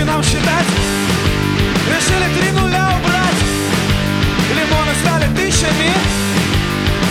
привычки нам считать. Решили три нуля убрать. Лимоны стали тысячами.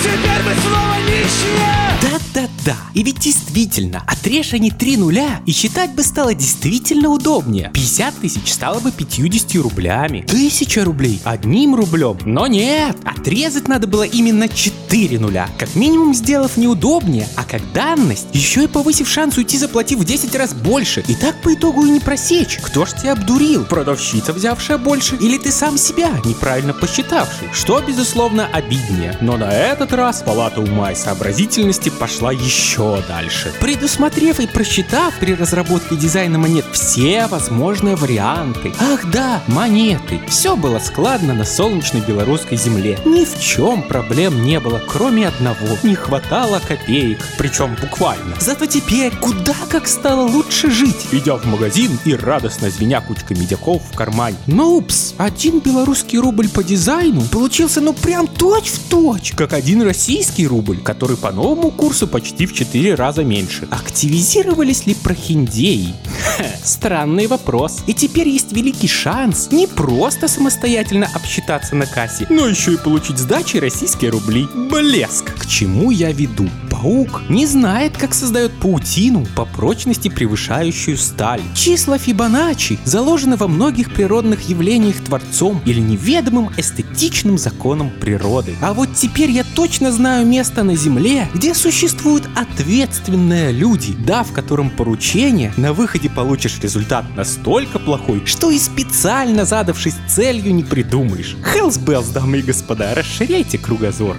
Теперь мы снова нищие. Да-да-да, и ведь действительно, отрежь они три нуля И считать бы стало действительно удобнее. 50 тысяч стало бы 50 рублями. Тысяча рублей одним рублем. Но нет, отрезать надо было именно 4 нуля. Как минимум сделав неудобнее, а как данность, еще и повысив шанс уйти, заплатив в 10 раз больше. И так по итогу и не просечь. Кто ж тебя обдурил? Продавщица, взявшая больше? Или ты сам себя, неправильно посчитавший? Что, безусловно, обиднее. Но на этот раз палата ума и сообразительности пошла еще дальше. Предусмотрев и просчитав при разработке дизайна монет все возможные варианты. Ах да, монеты. Все было складно на солнечной белорусской земле. Ни в чем проблем не было, кроме одного. Не хватало копеек. Причем буквально. Зато теперь куда как стало лучше жить. Идя в магазин и радостно звеня кучкой медяков в кармане. Ну упс, один белорусский рубль по дизайну получился ну прям точь в точь, как один российский рубль, который по новому курсу почти в 4 раза меньше. Активизировались ли прохиндеи? Странный вопрос. И теперь есть великий шанс не просто самостоятельно обсчитаться на кассе, но еще и получить сдачи российские рубли. Блеск! К чему я веду? Паук не знает, как создает паутину по прочности превышающую сталь. Числа Фибоначчи заложены во многих природных явлениях Творцом или неведомым эстетичным законом природы. А вот теперь я точно знаю место на Земле, где существуют ответственные люди, дав которым поручение, на выходе получишь результат настолько плохой, что и специально задавшись целью не придумаешь. Хелс Белls, дамы и господа, расширяйте кругозор.